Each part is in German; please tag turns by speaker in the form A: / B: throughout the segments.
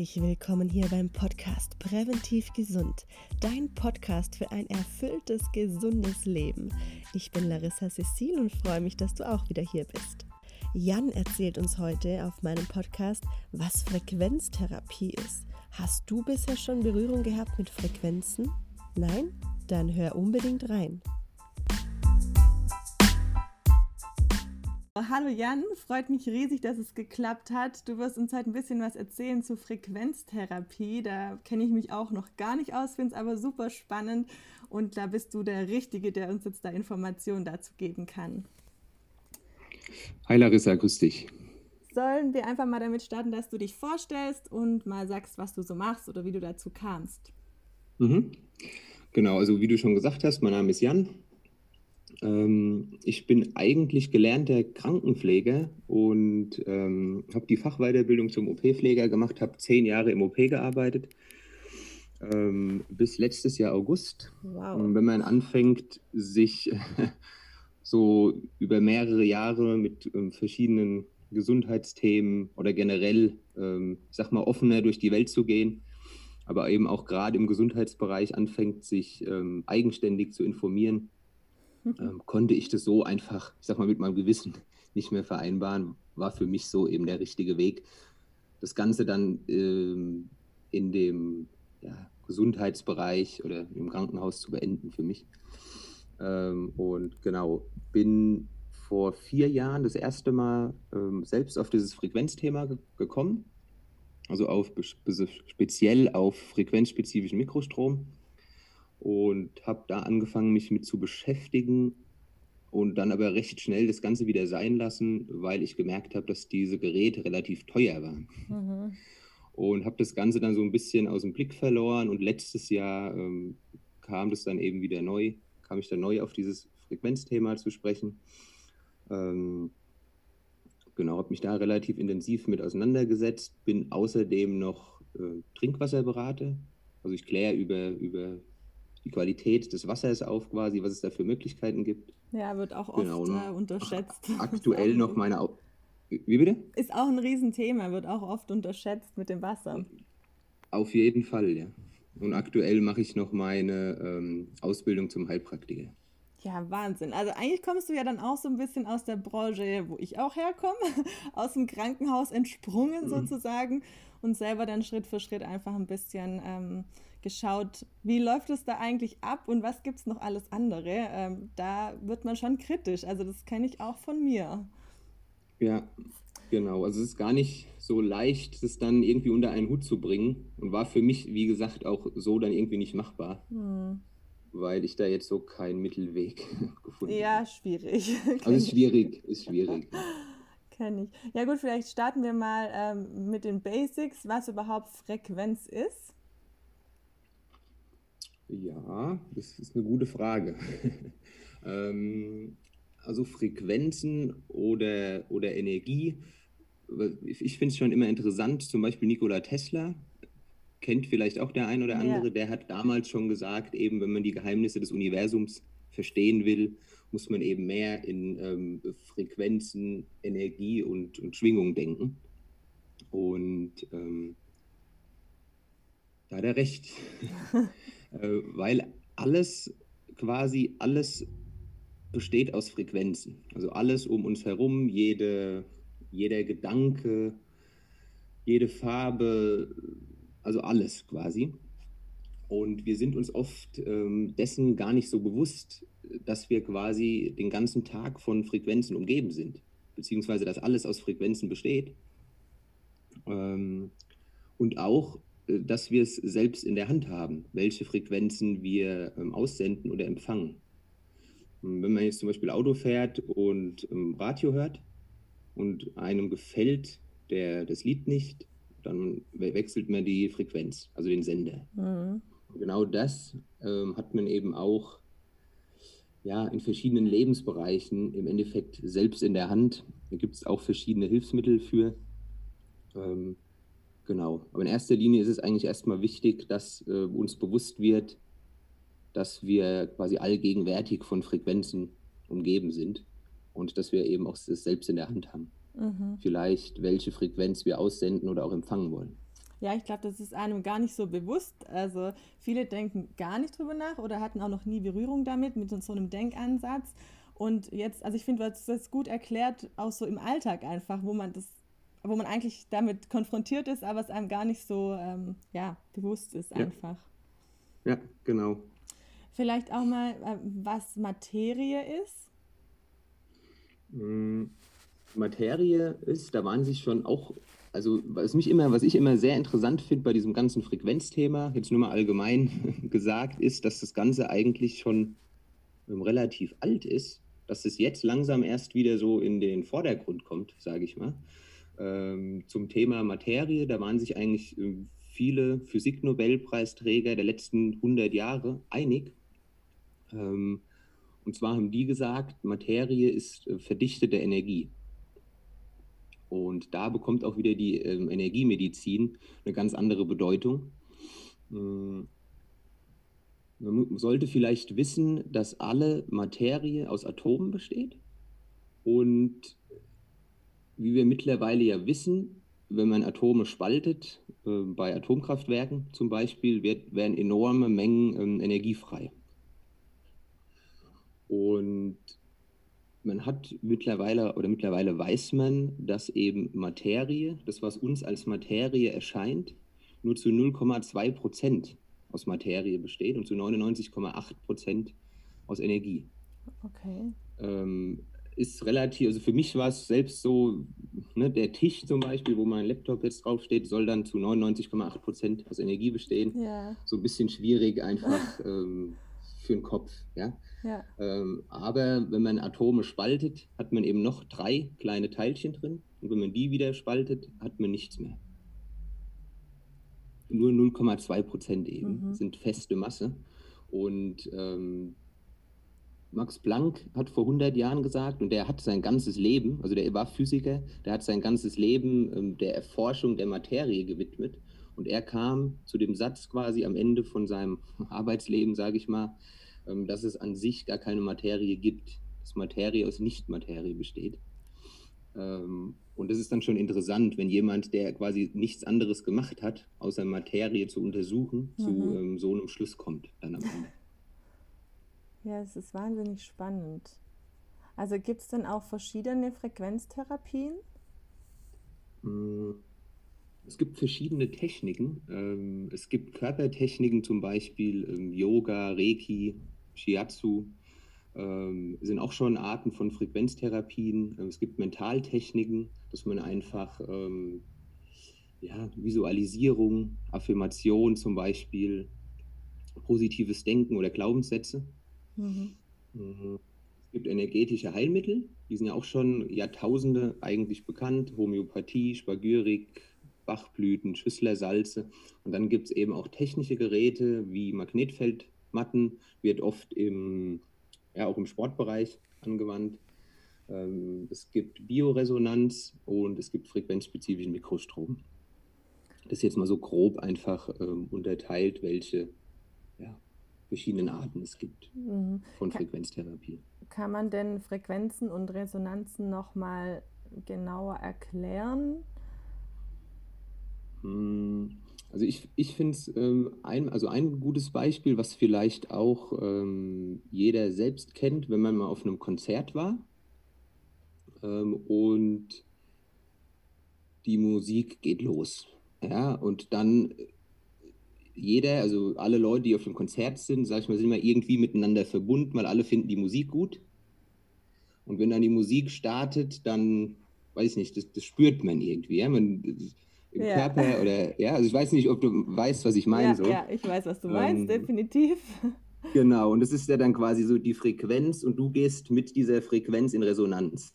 A: Herzlich willkommen hier beim Podcast Präventiv Gesund, dein Podcast für ein erfülltes, gesundes Leben. Ich bin Larissa Cecil und freue mich, dass du auch wieder hier bist. Jan erzählt uns heute auf meinem Podcast, was Frequenztherapie ist. Hast du bisher schon Berührung gehabt mit Frequenzen? Nein? Dann hör unbedingt rein. Hallo Jan, freut mich riesig, dass es geklappt hat. Du wirst uns heute ein bisschen was erzählen zu Frequenztherapie. Da kenne ich mich auch noch gar nicht aus, finde es aber super spannend und da bist du der Richtige, der uns jetzt da Informationen dazu geben kann.
B: Hi Larissa, grüß dich.
A: Sollen wir einfach mal damit starten, dass du dich vorstellst und mal sagst, was du so machst oder wie du dazu kamst?
B: Mhm. Genau, also wie du schon gesagt hast, mein Name ist Jan, ähm, ich bin eigentlich gelernter Krankenpfleger und ähm, habe die Fachweiterbildung zum OP-Pfleger gemacht, habe zehn Jahre im OP gearbeitet, ähm, bis letztes Jahr August. Wow. Und wenn man anfängt, sich so über mehrere Jahre mit ähm, verschiedenen Gesundheitsthemen oder generell, ähm, ich sag mal, offener durch die Welt zu gehen, aber eben auch gerade im Gesundheitsbereich anfängt, sich ähm, eigenständig zu informieren, ähm, konnte ich das so einfach, ich sag mal, mit meinem Gewissen nicht mehr vereinbaren, war für mich so eben der richtige Weg. Das Ganze dann ähm, in dem ja, Gesundheitsbereich oder im Krankenhaus zu beenden für mich. Ähm, und genau, bin vor vier Jahren das erste Mal ähm, selbst auf dieses Frequenzthema ge gekommen. Also auf speziell auf frequenzspezifischen Mikrostrom und habe da angefangen, mich mit zu beschäftigen und dann aber recht schnell das Ganze wieder sein lassen, weil ich gemerkt habe, dass diese Geräte relativ teuer waren. Mhm. Und habe das Ganze dann so ein bisschen aus dem Blick verloren und letztes Jahr ähm, kam das dann eben wieder neu, kam ich dann neu auf dieses Frequenzthema zu sprechen. Ähm, genau, habe mich da relativ intensiv mit auseinandergesetzt, bin außerdem noch äh, Trinkwasserberater. Also ich kläre über, über die Qualität des Wassers auf, quasi, was es da für Möglichkeiten gibt.
A: Ja, wird auch oft genau, äh, unterschätzt.
B: Aktuell noch meine. Au Wie bitte?
A: Ist auch ein Riesenthema, wird auch oft unterschätzt mit dem Wasser.
B: Auf jeden Fall, ja. Und aktuell mache ich noch meine ähm, Ausbildung zum Heilpraktiker.
A: Ja, Wahnsinn. Also eigentlich kommst du ja dann auch so ein bisschen aus der Branche, wo ich auch herkomme, aus dem Krankenhaus entsprungen mhm. sozusagen und selber dann Schritt für Schritt einfach ein bisschen ähm, geschaut, wie läuft es da eigentlich ab und was gibt es noch alles andere. Ähm, da wird man schon kritisch. Also das kenne ich auch von mir.
B: Ja, genau. Also es ist gar nicht so leicht, das dann irgendwie unter einen Hut zu bringen und war für mich, wie gesagt, auch so dann irgendwie nicht machbar. Hm. Weil ich da jetzt so keinen Mittelweg gefunden
A: habe. Ja, schwierig.
B: Also ist schwierig, ist schwierig.
A: Kenne ich. Ja gut, vielleicht starten wir mal ähm, mit den Basics, was überhaupt Frequenz ist.
B: Ja, das ist eine gute Frage. ähm, also Frequenzen oder, oder Energie. Ich finde es schon immer interessant, zum Beispiel Nikola Tesla, kennt vielleicht auch der ein oder andere, ja. der hat damals schon gesagt, eben wenn man die Geheimnisse des Universums verstehen will, muss man eben mehr in ähm, Frequenzen, Energie und, und Schwingung denken. Und ähm, da hat er recht. Äh, weil alles, quasi alles besteht aus Frequenzen. Also alles um uns herum, jede, jeder Gedanke, jede Farbe, also alles quasi. Und wir sind uns oft ähm, dessen gar nicht so bewusst, dass wir quasi den ganzen Tag von Frequenzen umgeben sind, beziehungsweise dass alles aus Frequenzen besteht. Ähm, und auch dass wir es selbst in der Hand haben, welche Frequenzen wir ähm, aussenden oder empfangen. Ähm, wenn man jetzt zum Beispiel Auto fährt und ähm, Radio hört und einem gefällt der, das Lied nicht, dann wechselt man die Frequenz, also den Sender. Mhm. Genau das ähm, hat man eben auch ja, in verschiedenen Lebensbereichen im Endeffekt selbst in der Hand. Da gibt es auch verschiedene Hilfsmittel für. Ähm, Genau. Aber in erster Linie ist es eigentlich erstmal wichtig, dass äh, uns bewusst wird, dass wir quasi allgegenwärtig von Frequenzen umgeben sind und dass wir eben auch das selbst in der Hand haben. Mhm. Vielleicht welche Frequenz wir aussenden oder auch empfangen wollen.
A: Ja, ich glaube, das ist einem gar nicht so bewusst. Also viele denken gar nicht drüber nach oder hatten auch noch nie Berührung damit, mit so einem Denkansatz. Und jetzt, also ich finde, du hast das gut erklärt, auch so im Alltag einfach, wo man das, wo man eigentlich damit konfrontiert ist, aber es einem gar nicht so ähm, ja, bewusst ist einfach.
B: Ja, genau.
A: Vielleicht auch mal, äh, was Materie ist.
B: Mm, Materie ist, da waren sich schon auch, also was mich immer, was ich immer sehr interessant finde bei diesem ganzen Frequenzthema, jetzt nur mal allgemein gesagt, ist, dass das Ganze eigentlich schon ähm, relativ alt ist, dass es jetzt langsam erst wieder so in den Vordergrund kommt, sage ich mal. Ähm, zum Thema Materie, da waren sich eigentlich äh, viele Physiknobelpreisträger der letzten 100 Jahre einig. Ähm, und zwar haben die gesagt, Materie ist äh, verdichtete Energie. Und da bekommt auch wieder die ähm, Energiemedizin eine ganz andere Bedeutung. Ähm, man sollte vielleicht wissen, dass alle Materie aus Atomen besteht. Und wie wir mittlerweile ja wissen, wenn man Atome spaltet, äh, bei Atomkraftwerken zum Beispiel, wird, werden enorme Mengen ähm, Energie frei. Und man hat mittlerweile oder mittlerweile weiß man, dass eben Materie, das was uns als Materie erscheint, nur zu 0,2 Prozent aus Materie besteht und zu 99,8 Prozent aus Energie.
A: Okay.
B: Ähm, ist relativ, also für mich war es selbst so, ne, der Tisch zum Beispiel, wo mein Laptop jetzt draufsteht, soll dann zu 99,8 Prozent aus Energie bestehen. Ja. So ein bisschen schwierig einfach ähm, für den Kopf. Ja? ja. Ähm, aber wenn man Atome spaltet, hat man eben noch drei kleine Teilchen drin. Und wenn man die wieder spaltet, hat man nichts mehr. Nur 0,2 Prozent eben mhm. sind feste Masse. Und ähm, Max Planck hat vor 100 Jahren gesagt, und der hat sein ganzes Leben, also der war Physiker, der hat sein ganzes Leben ähm, der Erforschung der Materie gewidmet. Und er kam zu dem Satz quasi am Ende von seinem Arbeitsleben, sage ich mal, ähm, dass es an sich gar keine Materie gibt, dass Materie aus Nichtmaterie besteht. Ähm, und das ist dann schon interessant, wenn jemand, der quasi nichts anderes gemacht hat, außer Materie zu untersuchen, mhm. zu so einem Schluss kommt dann am Ende.
A: Ja, es ist wahnsinnig spannend. Also gibt es denn auch verschiedene Frequenztherapien?
B: Mm, es gibt verschiedene Techniken. Ähm, es gibt Körpertechniken, zum Beispiel ähm, Yoga, Reiki, Shiatsu. Ähm, sind auch schon Arten von Frequenztherapien. Es gibt Mentaltechniken, dass man einfach ja, Visualisierung, Affirmation zum Beispiel, positives Denken oder Glaubenssätze Mhm. Es gibt energetische Heilmittel, die sind ja auch schon Jahrtausende eigentlich bekannt. Homöopathie, Spagyrik, Bachblüten, Schüsslersalze. Und dann gibt es eben auch technische Geräte wie Magnetfeldmatten, wird oft im, ja, auch im Sportbereich angewandt. Ähm, es gibt Bioresonanz und es gibt frequenzspezifischen Mikrostrom. Das ist jetzt mal so grob einfach ähm, unterteilt, welche verschiedenen Arten es gibt mhm. von Frequenztherapie.
A: Kann man denn Frequenzen und Resonanzen nochmal genauer erklären?
B: Hm, also ich, ich finde es ähm, ein, also ein gutes Beispiel, was vielleicht auch ähm, jeder selbst kennt, wenn man mal auf einem Konzert war ähm, und die Musik geht los. Ja, und dann jeder, also alle Leute, die auf dem Konzert sind, sag ich mal, sind immer irgendwie miteinander verbunden, weil alle finden die Musik gut. Und wenn dann die Musik startet, dann, weiß ich nicht, das, das spürt man irgendwie. Ja? Man, Im ja. Körper oder, ja, also ich weiß nicht, ob du weißt, was ich meine.
A: Ja,
B: so.
A: ja, ich weiß, was du meinst, ähm, definitiv.
B: Genau, und das ist ja dann quasi so die Frequenz und du gehst mit dieser Frequenz in Resonanz.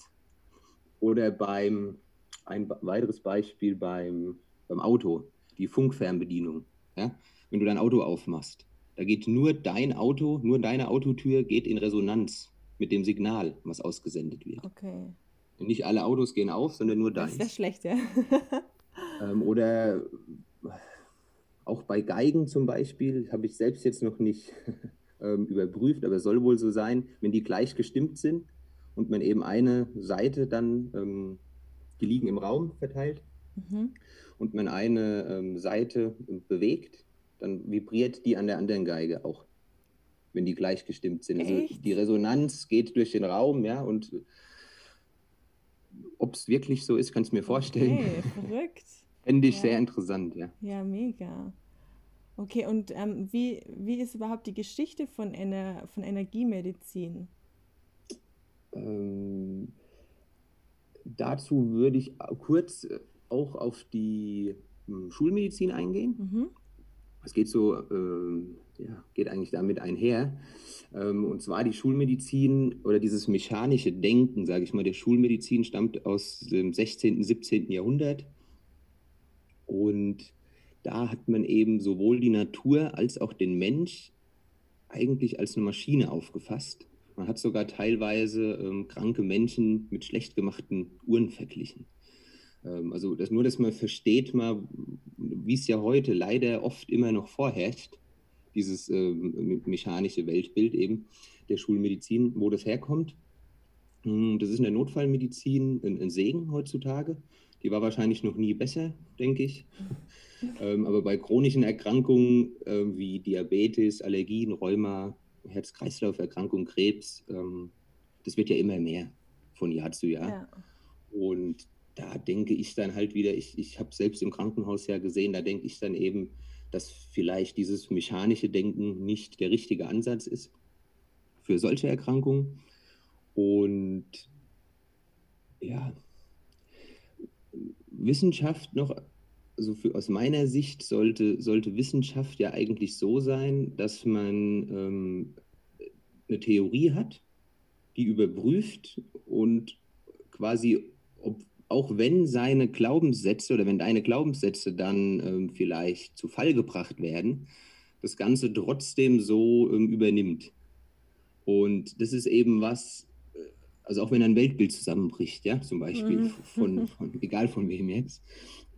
B: Oder beim, ein weiteres Beispiel beim, beim Auto, die Funkfernbedienung. Ja? Wenn du dein Auto aufmachst, da geht nur dein Auto, nur deine Autotür geht in Resonanz mit dem Signal, was ausgesendet wird.
A: Okay.
B: Nicht alle Autos gehen auf, sondern nur deins.
A: Das ist ja schlecht, ja.
B: ähm, oder auch bei Geigen zum Beispiel, habe ich selbst jetzt noch nicht ähm, überprüft, aber soll wohl so sein, wenn die gleich gestimmt sind und man eben eine Seite dann, ähm, die liegen im Raum verteilt, mhm. und man eine ähm, Seite bewegt, dann vibriert die an der anderen Geige auch, wenn die gleichgestimmt sind. Also die Resonanz geht durch den Raum, ja, und ob es wirklich so ist, kannst du mir vorstellen. Okay, verrückt. Fände ich ja. sehr interessant, ja.
A: Ja, mega. Okay, und ähm, wie, wie ist überhaupt die Geschichte von, Ener von Energiemedizin?
B: Ähm, dazu würde ich kurz auch auf die hm, Schulmedizin eingehen. Mhm. Es geht so, äh, ja, geht eigentlich damit einher. Ähm, und zwar die Schulmedizin oder dieses mechanische Denken, sage ich mal, der Schulmedizin stammt aus dem 16., 17. Jahrhundert. Und da hat man eben sowohl die Natur als auch den Mensch eigentlich als eine Maschine aufgefasst. Man hat sogar teilweise ähm, kranke Menschen mit schlecht gemachten Uhren verglichen. Ähm, also das, nur, dass man versteht mal, wie es ja heute leider oft immer noch vorherrscht, dieses ähm, mechanische Weltbild eben der Schulmedizin, wo das herkommt. Hm, das ist in der Notfallmedizin ein, ein Segen heutzutage. Die war wahrscheinlich noch nie besser, denke ich. Ähm, aber bei chronischen Erkrankungen äh, wie Diabetes, Allergien, Rheuma, Herz-Kreislauf-Erkrankungen, Krebs, ähm, das wird ja immer mehr von Jahr zu Jahr. Ja. Und da denke ich dann halt wieder, ich, ich habe selbst im Krankenhaus ja gesehen, da denke ich dann eben, dass vielleicht dieses mechanische Denken nicht der richtige Ansatz ist für solche Erkrankungen. Und ja, Wissenschaft noch also für, aus meiner Sicht sollte, sollte Wissenschaft ja eigentlich so sein, dass man ähm, eine Theorie hat, die überprüft und quasi, ob, auch wenn seine Glaubenssätze oder wenn deine Glaubenssätze dann ähm, vielleicht zu Fall gebracht werden, das Ganze trotzdem so ähm, übernimmt. Und das ist eben was, äh, also auch wenn ein Weltbild zusammenbricht, ja, zum Beispiel, mhm. von, von, egal von wem jetzt,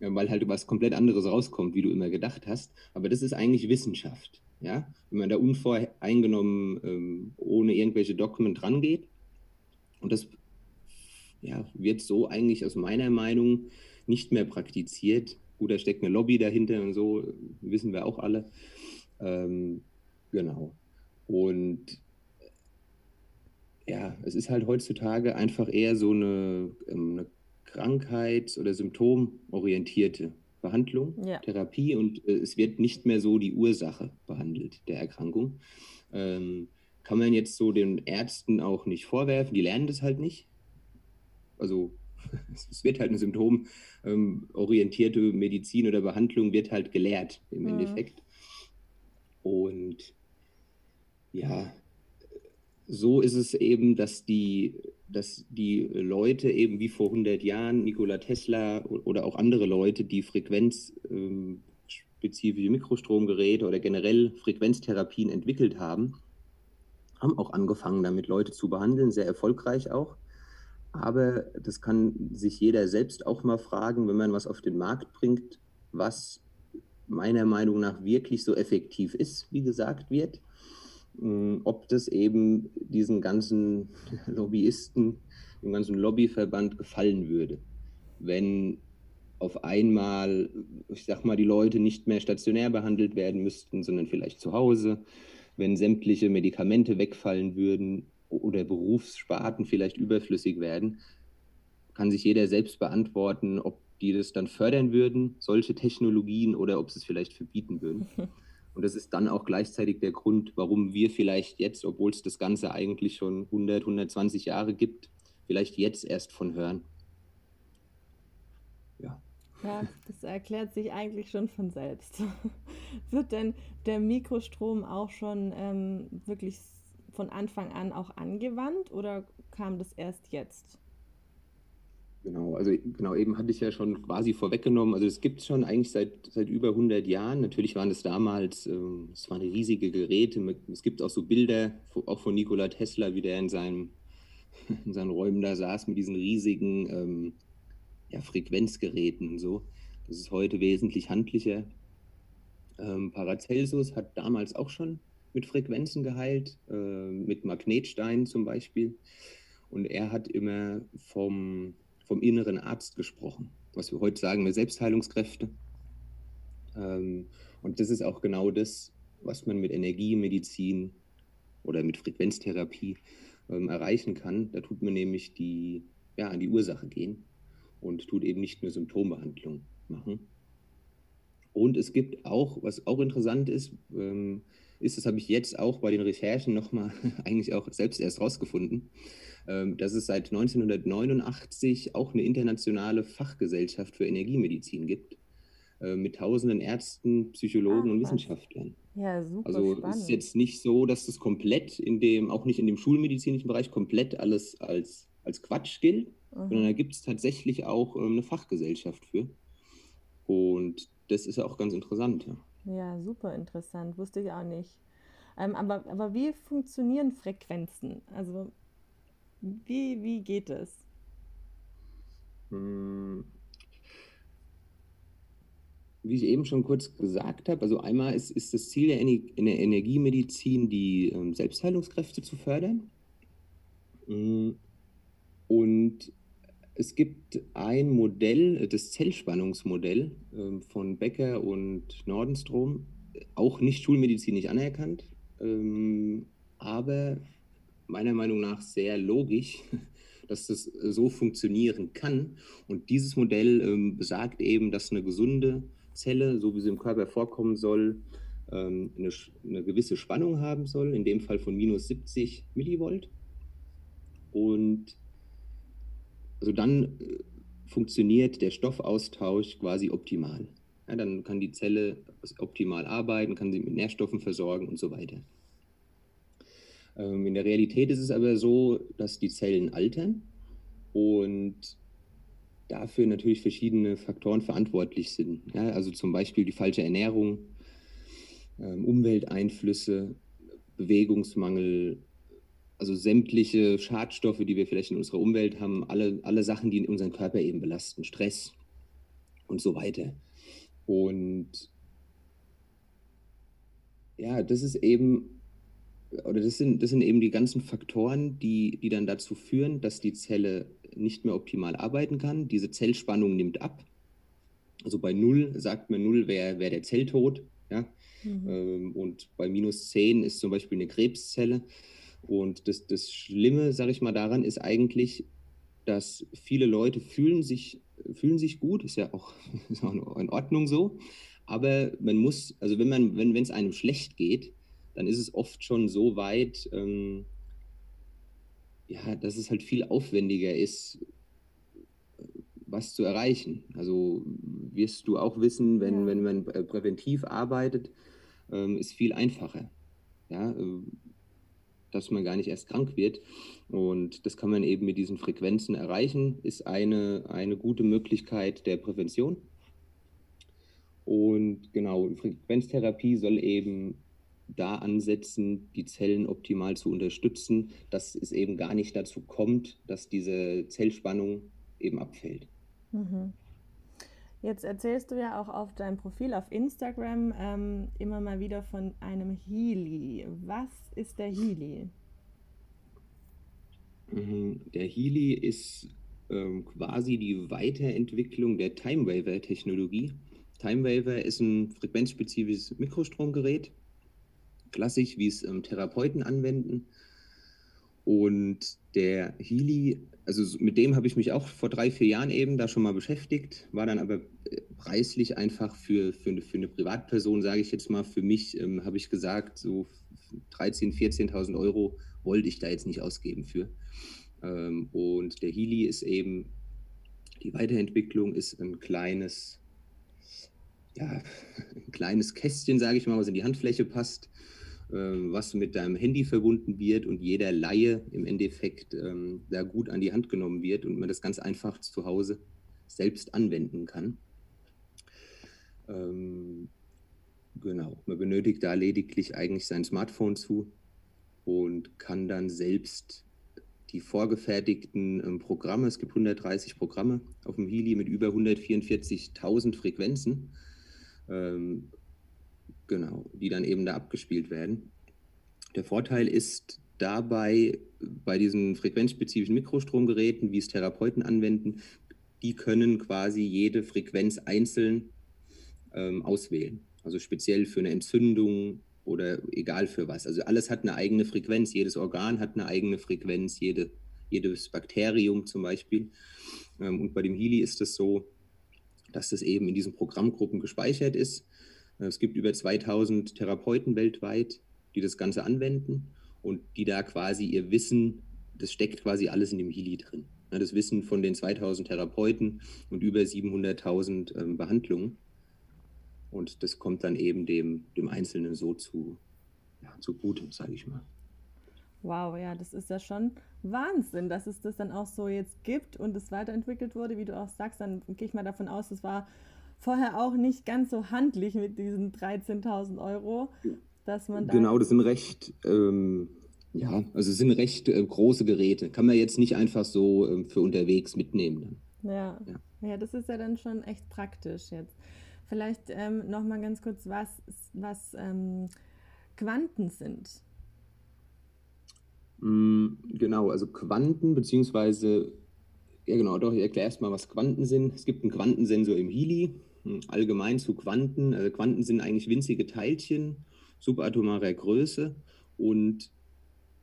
B: weil halt was komplett anderes rauskommt, wie du immer gedacht hast. Aber das ist eigentlich Wissenschaft. Ja? Wenn man da unvoreingenommen ähm, ohne irgendwelche Dokumente rangeht. Und das ja, wird so eigentlich aus meiner Meinung nicht mehr praktiziert. Gut, da steckt eine Lobby dahinter und so, wissen wir auch alle. Ähm, genau. Und ja, es ist halt heutzutage einfach eher so eine, ähm, eine krankheits- oder symptomorientierte Behandlung, ja. Therapie und äh, es wird nicht mehr so die Ursache behandelt der Erkrankung. Ähm, kann man jetzt so den Ärzten auch nicht vorwerfen, die lernen das halt nicht. Also es wird halt eine symptomorientierte ähm, Medizin oder Behandlung wird halt gelehrt im mhm. Endeffekt. Und ja, so ist es eben, dass die dass die Leute eben wie vor 100 Jahren, Nikola Tesla oder auch andere Leute, die frequenzspezifische ähm, Mikrostromgeräte oder generell Frequenztherapien entwickelt haben, haben auch angefangen damit Leute zu behandeln, sehr erfolgreich auch. Aber das kann sich jeder selbst auch mal fragen, wenn man was auf den Markt bringt, was meiner Meinung nach wirklich so effektiv ist, wie gesagt wird. Ob das eben diesen ganzen Lobbyisten, dem ganzen Lobbyverband gefallen würde, wenn auf einmal, ich sag mal, die Leute nicht mehr stationär behandelt werden müssten, sondern vielleicht zu Hause, wenn sämtliche Medikamente wegfallen würden oder Berufssparten vielleicht überflüssig werden, kann sich jeder selbst beantworten, ob die das dann fördern würden, solche Technologien, oder ob sie es vielleicht verbieten würden. Und das ist dann auch gleichzeitig der Grund, warum wir vielleicht jetzt, obwohl es das Ganze eigentlich schon 100, 120 Jahre gibt, vielleicht jetzt erst von hören.
A: Ja. Ja, das erklärt sich eigentlich schon von selbst. Wird denn der Mikrostrom auch schon ähm, wirklich von Anfang an auch angewandt oder kam das erst jetzt?
B: Genau, also genau, eben hatte ich ja schon quasi vorweggenommen. Also es gibt es schon eigentlich seit, seit über 100 Jahren. Natürlich waren es damals, ähm, waren riesige Geräte. Es gibt auch so Bilder, auch von Nikola Tesla, wie der in, seinem, in seinen Räumen da saß mit diesen riesigen ähm, ja, Frequenzgeräten und so. Das ist heute wesentlich handlicher. Ähm, Paracelsus hat damals auch schon mit Frequenzen geheilt, äh, mit Magnetsteinen zum Beispiel. Und er hat immer vom vom inneren Arzt gesprochen, was wir heute sagen, wir Selbstheilungskräfte. Ähm, und das ist auch genau das, was man mit Energiemedizin oder mit Frequenztherapie ähm, erreichen kann. Da tut man nämlich die, ja, an die Ursache gehen und tut eben nicht nur Symptombehandlung machen. Und es gibt auch, was auch interessant ist, ähm, ist, das habe ich jetzt auch bei den Recherchen nochmal eigentlich auch selbst erst rausgefunden, ähm, dass es seit 1989 auch eine internationale Fachgesellschaft für Energiemedizin gibt, äh, mit tausenden Ärzten, Psychologen ah, und Wissenschaftlern.
A: Ja, super.
B: Also
A: spannend.
B: es ist jetzt nicht so, dass das komplett in dem, auch nicht in dem schulmedizinischen Bereich, komplett alles als, als Quatsch gilt, mhm. sondern da gibt es tatsächlich auch ähm, eine Fachgesellschaft für. Und das ist ja auch ganz interessant. Ja.
A: Ja, super interessant. Wusste ich auch nicht. Ähm, aber, aber wie funktionieren Frequenzen? Also wie, wie geht es?
B: Hm. Wie ich eben schon kurz gesagt habe, also einmal ist, ist das Ziel der, Ener der Energiemedizin, die ähm, Selbstheilungskräfte zu fördern. Hm. Und es gibt ein Modell, das Zellspannungsmodell ähm, von Becker und Nordenstrom, auch nicht schulmedizinisch anerkannt, ähm, aber meiner Meinung nach sehr logisch, dass das so funktionieren kann. Und dieses Modell ähm, besagt eben, dass eine gesunde Zelle, so wie sie im Körper vorkommen soll, eine, eine gewisse Spannung haben soll, in dem Fall von minus 70 Millivolt. Und also dann äh, funktioniert der Stoffaustausch quasi optimal. Ja, dann kann die Zelle optimal arbeiten, kann sie mit Nährstoffen versorgen und so weiter. Ähm, in der Realität ist es aber so, dass die Zellen altern und dafür natürlich verschiedene Faktoren verantwortlich sind. Ja, also zum Beispiel die falsche Ernährung, ähm, Umwelteinflüsse, Bewegungsmangel, also sämtliche Schadstoffe, die wir vielleicht in unserer Umwelt haben, alle, alle Sachen, die unseren Körper eben belasten, Stress und so weiter. Und ja, das ist eben, oder das sind, das sind eben die ganzen Faktoren, die, die dann dazu führen, dass die Zelle nicht mehr optimal arbeiten kann. Diese Zellspannung nimmt ab. Also bei Null sagt man Null wäre wär der Zelltod. Ja? Mhm. Ähm, und bei minus 10 ist zum Beispiel eine Krebszelle. Und das, das Schlimme, sage ich mal, daran ist eigentlich, dass viele Leute fühlen sich, fühlen sich gut, ist ja auch, ist auch in Ordnung so. Aber man muss, also wenn man, wenn es einem schlecht geht, dann ist es oft schon so weit, ähm, ja, dass es halt viel aufwendiger ist, was zu erreichen. Also wirst du auch wissen, wenn, ja. wenn man präventiv arbeitet, ähm, ist viel einfacher. Ja, äh, dass man gar nicht erst krank wird. Und das kann man eben mit diesen Frequenzen erreichen, ist eine, eine gute Möglichkeit der Prävention. Und genau, Frequenztherapie soll eben da ansetzen, die Zellen optimal zu unterstützen, dass es eben gar nicht dazu kommt, dass diese Zellspannung eben abfällt.
A: Mhm. Jetzt erzählst du ja auch auf deinem Profil auf Instagram ähm, immer mal wieder von einem Healy. Was ist der Healy?
B: Mhm, der Healy ist ähm, quasi die Weiterentwicklung der Timewaver-Technologie. Timewaver ist ein frequenzspezifisches Mikrostromgerät, klassisch, wie es ähm, Therapeuten anwenden. Und der Healy also mit dem habe ich mich auch vor drei, vier Jahren eben da schon mal beschäftigt, war dann aber äh, preislich einfach für, für, eine, für eine Privatperson, sage ich jetzt mal, für mich ähm, habe ich gesagt, so 13.000, 14.000 Euro wollte ich da jetzt nicht ausgeben für. Ähm, und der Healy ist eben, die Weiterentwicklung ist ein kleines, ja, ein kleines Kästchen, sage ich mal, was in die Handfläche passt was mit deinem Handy verbunden wird und jeder Laie im Endeffekt ähm, da gut an die Hand genommen wird und man das ganz einfach zu Hause selbst anwenden kann. Ähm, genau, man benötigt da lediglich eigentlich sein Smartphone zu und kann dann selbst die vorgefertigten ähm, Programme, es gibt 130 Programme auf dem Healy mit über 144.000 Frequenzen, ähm, Genau, die dann eben da abgespielt werden. Der Vorteil ist, dabei bei diesen frequenzspezifischen Mikrostromgeräten, wie es Therapeuten anwenden, die können quasi jede Frequenz einzeln ähm, auswählen. Also speziell für eine Entzündung oder egal für was. Also alles hat eine eigene Frequenz, jedes Organ hat eine eigene Frequenz, jede, jedes Bakterium zum Beispiel. Ähm, und bei dem Healy ist es so, dass das eben in diesen Programmgruppen gespeichert ist. Es gibt über 2000 Therapeuten weltweit, die das Ganze anwenden und die da quasi ihr Wissen, das steckt quasi alles in dem Healy drin. Das Wissen von den 2000 Therapeuten und über 700.000 ähm, Behandlungen. Und das kommt dann eben dem, dem Einzelnen so zu, ja, zugute, sage ich mal.
A: Wow, ja, das ist ja schon Wahnsinn, dass es das dann auch so jetzt gibt und es weiterentwickelt wurde, wie du auch sagst. Dann gehe ich mal davon aus, es war vorher auch nicht ganz so handlich mit diesen 13.000 Euro, dass man
B: da Genau, das sind recht, ähm, ja, also sind recht äh, große Geräte. Kann man jetzt nicht einfach so ähm, für unterwegs mitnehmen.
A: Ja. ja. ja, das ist ja dann schon echt praktisch jetzt. Vielleicht ähm, noch mal ganz kurz, was, was ähm, Quanten sind.
B: Mm, genau, also Quanten, beziehungsweise, ja genau, doch, ich erkläre erstmal, was Quanten sind. Es gibt einen Quantensensor im Heli, allgemein zu Quanten. Also Quanten sind eigentlich winzige Teilchen subatomarer Größe und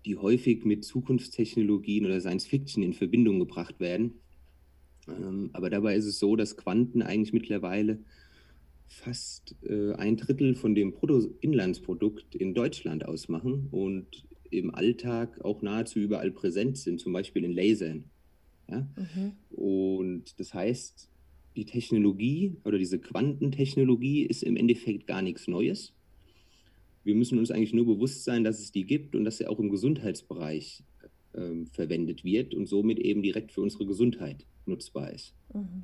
B: die häufig mit Zukunftstechnologien oder Science Fiction in Verbindung gebracht werden. Ähm, aber dabei ist es so, dass Quanten eigentlich mittlerweile fast äh, ein Drittel von dem Bruttoinlandsprodukt in Deutschland ausmachen und im Alltag auch nahezu überall präsent sind, zum Beispiel in Lasern. Ja? Mhm. Und das heißt, die Technologie oder diese Quantentechnologie ist im Endeffekt gar nichts Neues. Wir müssen uns eigentlich nur bewusst sein, dass es die gibt und dass sie auch im Gesundheitsbereich äh, verwendet wird und somit eben direkt für unsere Gesundheit nutzbar ist. Mhm.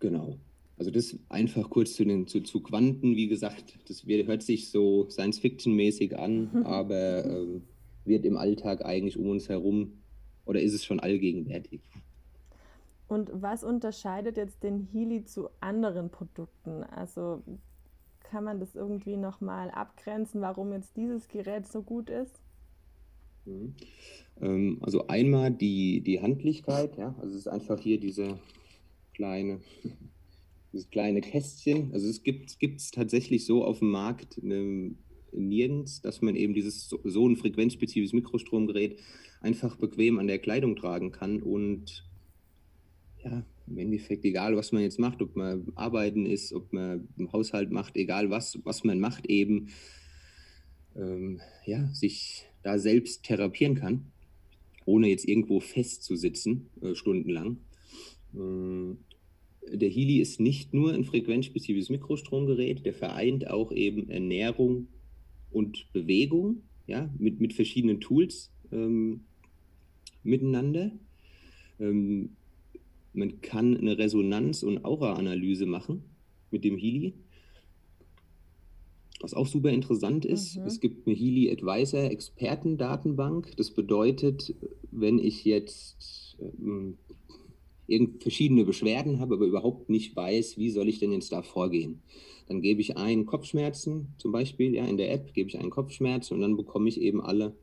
B: Genau. Also das einfach kurz zu den zu, zu Quanten, wie gesagt, das hört sich so Science-Fiction-mäßig an, aber ähm, wird im Alltag eigentlich um uns herum oder ist es schon allgegenwärtig.
A: Und was unterscheidet jetzt den Healy zu anderen Produkten? Also kann man das irgendwie nochmal abgrenzen, warum jetzt dieses Gerät so gut ist?
B: Mhm. Ähm, also einmal die, die Handlichkeit, ja, also es ist einfach hier diese kleine dieses kleine Kästchen. Also es gibt es tatsächlich so auf dem Markt ne, nirgends, dass man eben dieses so ein frequenzspezifisches Mikrostromgerät einfach bequem an der Kleidung tragen kann und ja, im Endeffekt, egal was man jetzt macht, ob man arbeiten ist, ob man im Haushalt macht, egal was, was man macht, eben ähm, ja, sich da selbst therapieren kann, ohne jetzt irgendwo festzusitzen, äh, stundenlang. Ähm, der Healy ist nicht nur ein frequenzspezifisches Mikrostromgerät, der vereint auch eben Ernährung und Bewegung, ja, mit, mit verschiedenen Tools ähm, miteinander. Ähm, man kann eine Resonanz- und Aura-Analyse machen mit dem Healy. Was auch super interessant ist, mhm. es gibt eine Healy Advisor Expertendatenbank. Das bedeutet, wenn ich jetzt ähm, verschiedene Beschwerden habe, aber überhaupt nicht weiß, wie soll ich denn jetzt da vorgehen. Dann gebe ich ein Kopfschmerzen, zum Beispiel, ja, in der App gebe ich einen Kopfschmerzen und dann bekomme ich eben alle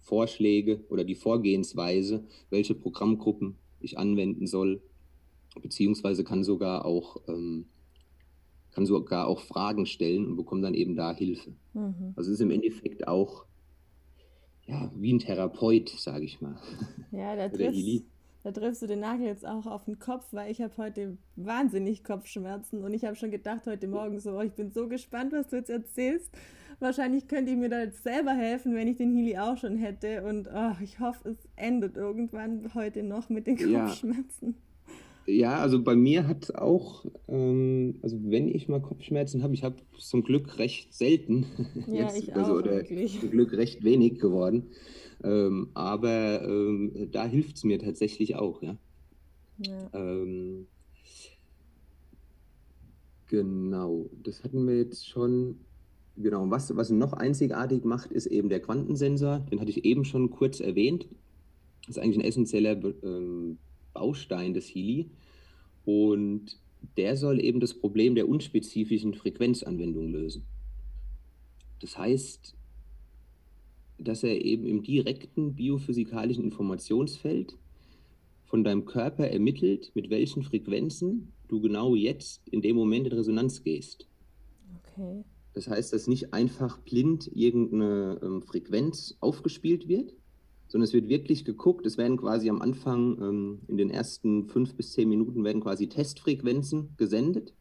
B: Vorschläge oder die Vorgehensweise, welche Programmgruppen ich anwenden soll, beziehungsweise kann sogar auch, ähm, kann sogar auch Fragen stellen und bekomme dann eben da Hilfe. Mhm. Also es ist im Endeffekt auch ja, wie ein Therapeut, sage ich mal.
A: Ja, der trifft, da triffst du den Nagel jetzt auch auf den Kopf, weil ich habe heute wahnsinnig Kopfschmerzen und ich habe schon gedacht heute Morgen so, oh, ich bin so gespannt, was du jetzt erzählst. Wahrscheinlich könnte ich mir da jetzt selber helfen, wenn ich den Healy auch schon hätte und oh, ich hoffe, es endet irgendwann heute noch mit den Kopfschmerzen.
B: Ja, ja also bei mir hat auch, ähm, also wenn ich mal Kopfschmerzen habe, ich habe zum Glück recht selten.
A: Ja, jetzt, ich also, auch oder.
B: Zum Glück recht wenig geworden. Ähm, aber ähm, da hilft es mir tatsächlich auch, ja. ja. Ähm, genau, das hatten wir jetzt schon. Genau, was, was noch einzigartig macht, ist eben der Quantensensor. Den hatte ich eben schon kurz erwähnt. Das ist eigentlich ein essentieller ähm, Baustein des Healy. Und der soll eben das Problem der unspezifischen Frequenzanwendung lösen. Das heißt, dass er eben im direkten biophysikalischen Informationsfeld von deinem Körper ermittelt, mit welchen Frequenzen du genau jetzt in dem Moment in Resonanz gehst. Okay. Das heißt, dass nicht einfach blind irgendeine ähm, Frequenz aufgespielt wird, sondern es wird wirklich geguckt. Es werden quasi am Anfang ähm, in den ersten fünf bis zehn Minuten werden quasi Testfrequenzen gesendet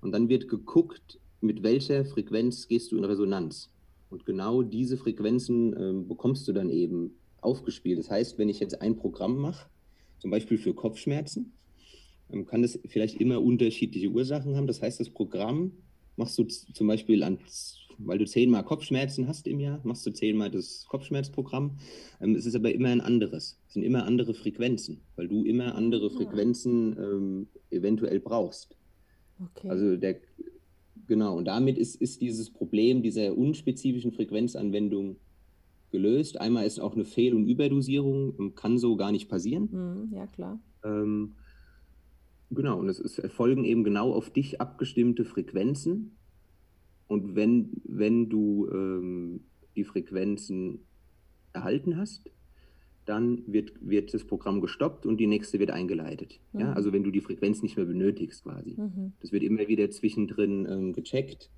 B: und dann wird geguckt, mit welcher Frequenz gehst du in Resonanz. Und genau diese Frequenzen ähm, bekommst du dann eben aufgespielt. Das heißt, wenn ich jetzt ein Programm mache, zum Beispiel für Kopfschmerzen, ähm, kann das vielleicht immer unterschiedliche Ursachen haben. Das heißt, das Programm machst du zum Beispiel an, weil du zehnmal Kopfschmerzen hast im Jahr, machst du zehnmal das Kopfschmerzprogramm. Ähm, es ist aber immer ein anderes. Es sind immer andere Frequenzen, weil du immer andere ah. Frequenzen ähm, eventuell brauchst. Okay. Also der, genau, und damit ist, ist dieses Problem dieser unspezifischen Frequenzanwendung gelöst. Einmal ist auch eine Fehl- und Überdosierung, ähm, kann so gar nicht passieren.
A: Mhm, ja, klar.
B: Ähm, genau, und es, es erfolgen eben genau auf dich abgestimmte Frequenzen. Und wenn, wenn du ähm, die Frequenzen erhalten hast, dann wird, wird das Programm gestoppt und die nächste wird eingeleitet. Mhm. Ja, also wenn du die Frequenz nicht mehr benötigst quasi. Mhm. Das wird immer wieder zwischendrin ähm, gecheckt.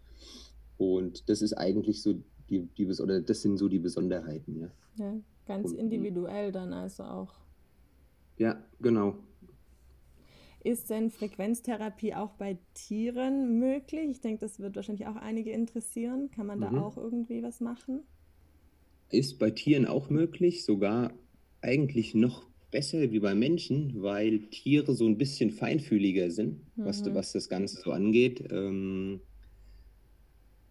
B: Und das ist eigentlich so die, die oder das sind so die Besonderheiten, ja.
A: Ja, ganz und, individuell dann also auch.
B: Ja, genau.
A: Ist denn Frequenztherapie auch bei Tieren möglich? Ich denke, das wird wahrscheinlich auch einige interessieren. Kann man da mhm. auch irgendwie was machen?
B: Ist bei Tieren auch möglich, sogar eigentlich noch besser wie bei Menschen, weil Tiere so ein bisschen feinfühliger sind, mhm. was, was das Ganze so angeht. Ähm,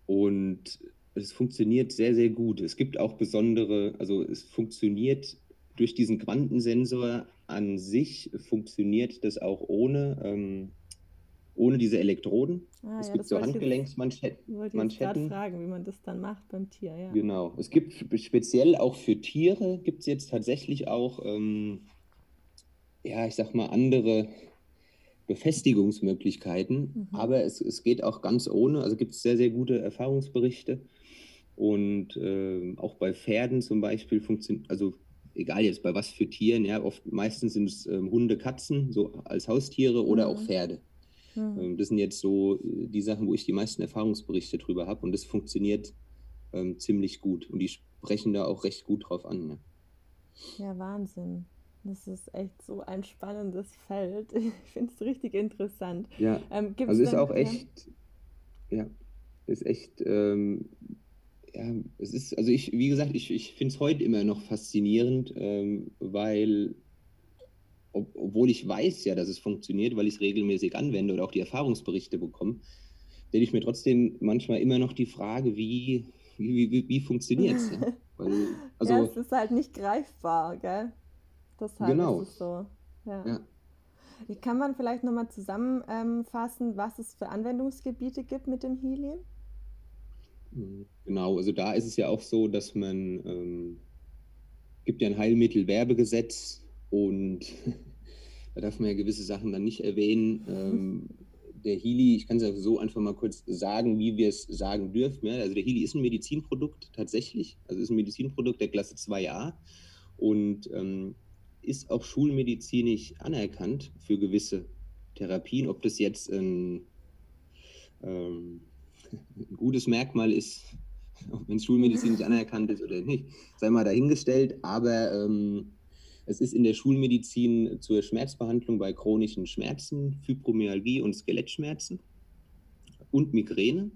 B: und es funktioniert sehr, sehr gut. Es gibt auch besondere, also es funktioniert durch diesen Quantensensor an sich, funktioniert das auch ohne, ähm, ohne diese Elektroden. Ah, es ja, gibt so Handgelenksmanschetten.
A: Ich wollte gerade fragen, wie man das dann macht beim Tier. Ja.
B: Genau. Es gibt speziell auch für Tiere, gibt es jetzt tatsächlich auch, ähm, ja, ich sag mal, andere Befestigungsmöglichkeiten. Mhm. Aber es, es geht auch ganz ohne. Also gibt es sehr, sehr gute Erfahrungsberichte. Und äh, auch bei Pferden zum Beispiel funktioniert, also egal jetzt bei was für Tieren, ja, oft meistens sind es ähm, Hunde, Katzen, so als Haustiere mhm. oder auch mhm. Pferde. Mhm. Ähm, das sind jetzt so äh, die Sachen, wo ich die meisten Erfahrungsberichte drüber habe und das funktioniert ähm, ziemlich gut und die sprechen da auch recht gut drauf an.
A: Ne? Ja, Wahnsinn. Das ist echt so ein spannendes Feld. Ich finde es richtig interessant.
B: Ja, ähm, also ist auch echt, ja, ja ist echt ähm, ja, es ist, also ich, wie gesagt, ich, ich finde es heute immer noch faszinierend, ähm, weil, ob, obwohl ich weiß ja, dass es funktioniert, weil ich es regelmäßig anwende oder auch die Erfahrungsberichte bekomme, stelle ich mir trotzdem manchmal immer noch die Frage, wie, wie, wie, wie funktioniert es?
A: also, ja, es ist halt nicht greifbar, gell? Deshalb genau. ist es so. Ja. ja. Kann man vielleicht nochmal zusammenfassen, was es für Anwendungsgebiete gibt mit dem Helium?
B: Genau, also da ist es ja auch so, dass man ähm, gibt ja ein Heilmittelwerbegesetz und da darf man ja gewisse Sachen dann nicht erwähnen. Ähm, der Hili, ich kann es ja so einfach mal kurz sagen, wie wir es sagen dürfen. Ja? Also der Hili ist ein Medizinprodukt tatsächlich, also ist ein Medizinprodukt der Klasse 2a und ähm, ist auch schulmedizinisch anerkannt für gewisse Therapien, ob das jetzt ein ähm, ein gutes Merkmal ist, wenn es schulmedizinisch anerkannt ist oder nicht, sei mal dahingestellt, aber ähm, es ist in der Schulmedizin zur Schmerzbehandlung bei chronischen Schmerzen, Fibromyalgie und Skelettschmerzen und Migräne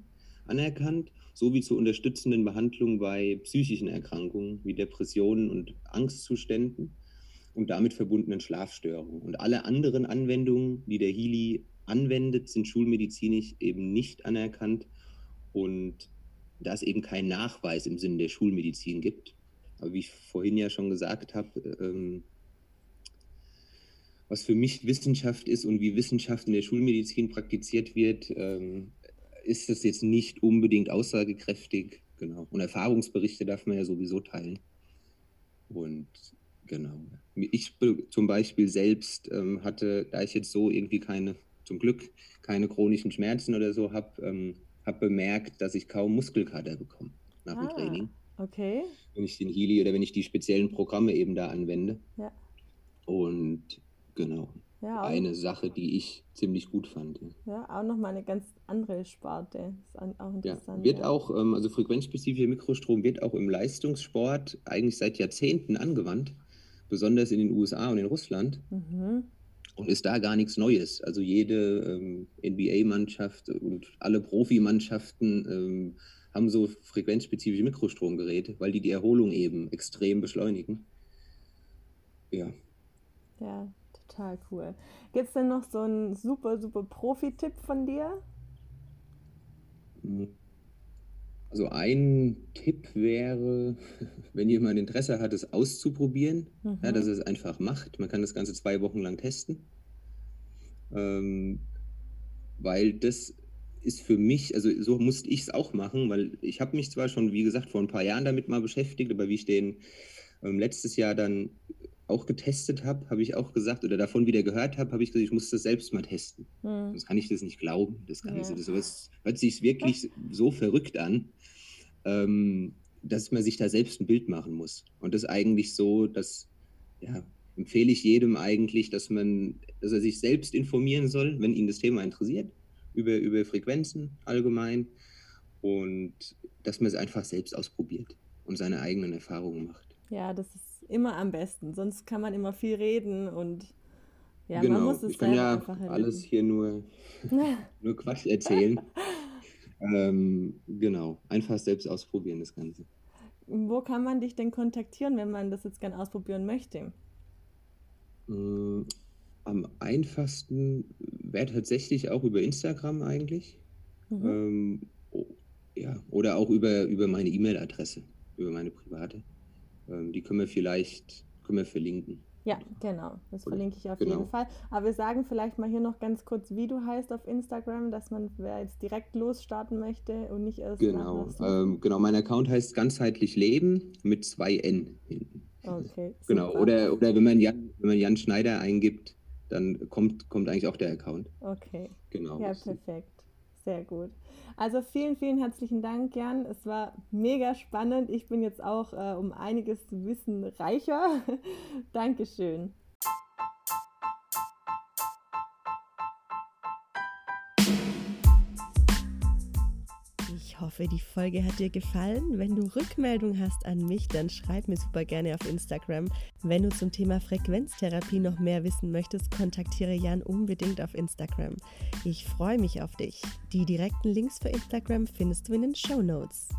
B: anerkannt, sowie zur unterstützenden Behandlung bei psychischen Erkrankungen wie Depressionen und Angstzuständen und damit verbundenen Schlafstörungen. Und alle anderen Anwendungen, die der Healy anwendet, sind schulmedizinisch eben nicht anerkannt und da es eben keinen Nachweis im Sinne der Schulmedizin gibt, aber wie ich vorhin ja schon gesagt habe, ähm, was für mich Wissenschaft ist und wie Wissenschaft in der Schulmedizin praktiziert wird, ähm, ist das jetzt nicht unbedingt aussagekräftig. Genau. Und Erfahrungsberichte darf man ja sowieso teilen. Und genau. Ich zum Beispiel selbst ähm, hatte, da ich jetzt so irgendwie keine, zum Glück keine chronischen Schmerzen oder so habe, ähm, habe bemerkt, dass ich kaum Muskelkater bekomme nach ah, dem Training.
A: Okay.
B: Wenn ich den Healy oder wenn ich die speziellen Programme eben da anwende.
A: Ja.
B: Und genau.
A: Ja,
B: Eine Sache, die ich ziemlich gut fand. ja.
A: ja, auch nochmal eine ganz andere Sparte. Ist auch
B: Ja,
A: interessant.
B: wird
A: ja.
B: auch, ähm, also frequenzspezifischer Mikrostrom wird auch im Leistungssport eigentlich seit Jahrzehnten angewandt, besonders in den USA und in Russland.
A: Mhm.
B: Und ist da gar nichts Neues. Also jede ähm, NBA-Mannschaft und alle Profimannschaften ähm, haben so frequenzspezifische Mikrostromgeräte, weil die die Erholung eben extrem beschleunigen. Ja,
A: Ja, total cool. Gibt es denn noch so einen super, super Profi-Tipp von dir?
B: Mhm. Also ein Tipp wäre, wenn jemand Interesse hat, es auszuprobieren, ja, dass
A: Mhm.
B: er es einfach macht. Man kann das Ganze zwei Wochen lang testen, ähm, weil das ist für mich, also so musste ich es auch machen, weil ich habe mich zwar schon, wie gesagt, vor ein paar Jahren damit mal beschäftigt, aber wie ich den ähm, letztes Jahr dann auch getestet habe, habe ich auch gesagt, oder davon wieder gehört habe, habe ich gesagt, ich muss das selbst mal testen.
A: Hm.
B: Sonst kann ich das nicht glauben, das Ganze.
A: Ja.
B: Das, das hört sich wirklich so verrückt an, ähm, dass man sich da selbst ein Bild machen muss. Und das eigentlich so, dass, ja, empfehle ich jedem eigentlich, dass man, dass er sich selbst informieren soll, wenn ihn das Thema interessiert, über, über Frequenzen allgemein und dass man es einfach selbst ausprobiert und seine eigenen Erfahrungen macht.
A: Ja, das ist immer am besten. Sonst kann man immer viel reden und ja, man
B: genau,
A: muss es
B: ich kann ja
A: einfach
B: alles
A: erleben.
B: hier nur, nur Quatsch erzählen. ähm, genau, einfach selbst ausprobieren das Ganze.
A: Wo kann man dich denn kontaktieren, wenn man das jetzt gern ausprobieren möchte?
B: Mm, Am einfachsten wäre tatsächlich auch über Instagram eigentlich.
A: Mhm.
B: Ähm, o- ja, oder auch über, über meine E-Mail-Adresse, über meine private. Ähm, die können wir vielleicht können wir verlinken.
A: Ja, genau. Das verlinke ich auf
B: genau.
A: jeden Fall. Aber wir sagen vielleicht mal hier noch ganz kurz, wie du heißt auf Instagram, dass man, wer jetzt direkt losstarten möchte und nicht erst
B: Genau, ähm, genau. Mein Account heißt ganzheitlich Leben mit zwei N hinten.
A: Okay,
B: Genau.
A: super.
B: Oder, oder wenn man Jan, wenn man Jan Schneider eingibt, dann kommt, kommt eigentlich auch der Account.
A: Okay.
B: Genau.
A: Ja, perfekt. Sehr gut. Also vielen, vielen herzlichen Dank, Jan. Es war mega spannend. Ich bin jetzt auch äh, um einiges Wissen reicher. Dankeschön. Ich hoffe, die Folge hat dir gefallen. Wenn du Rückmeldung hast an mich, dann schreib mir super gerne auf Instagram. Wenn du zum Thema Frequenztherapie noch mehr wissen möchtest, kontaktiere Jan unbedingt auf Instagram. Ich freue mich auf dich. Die direkten Links für Instagram findest du in den Show Notes.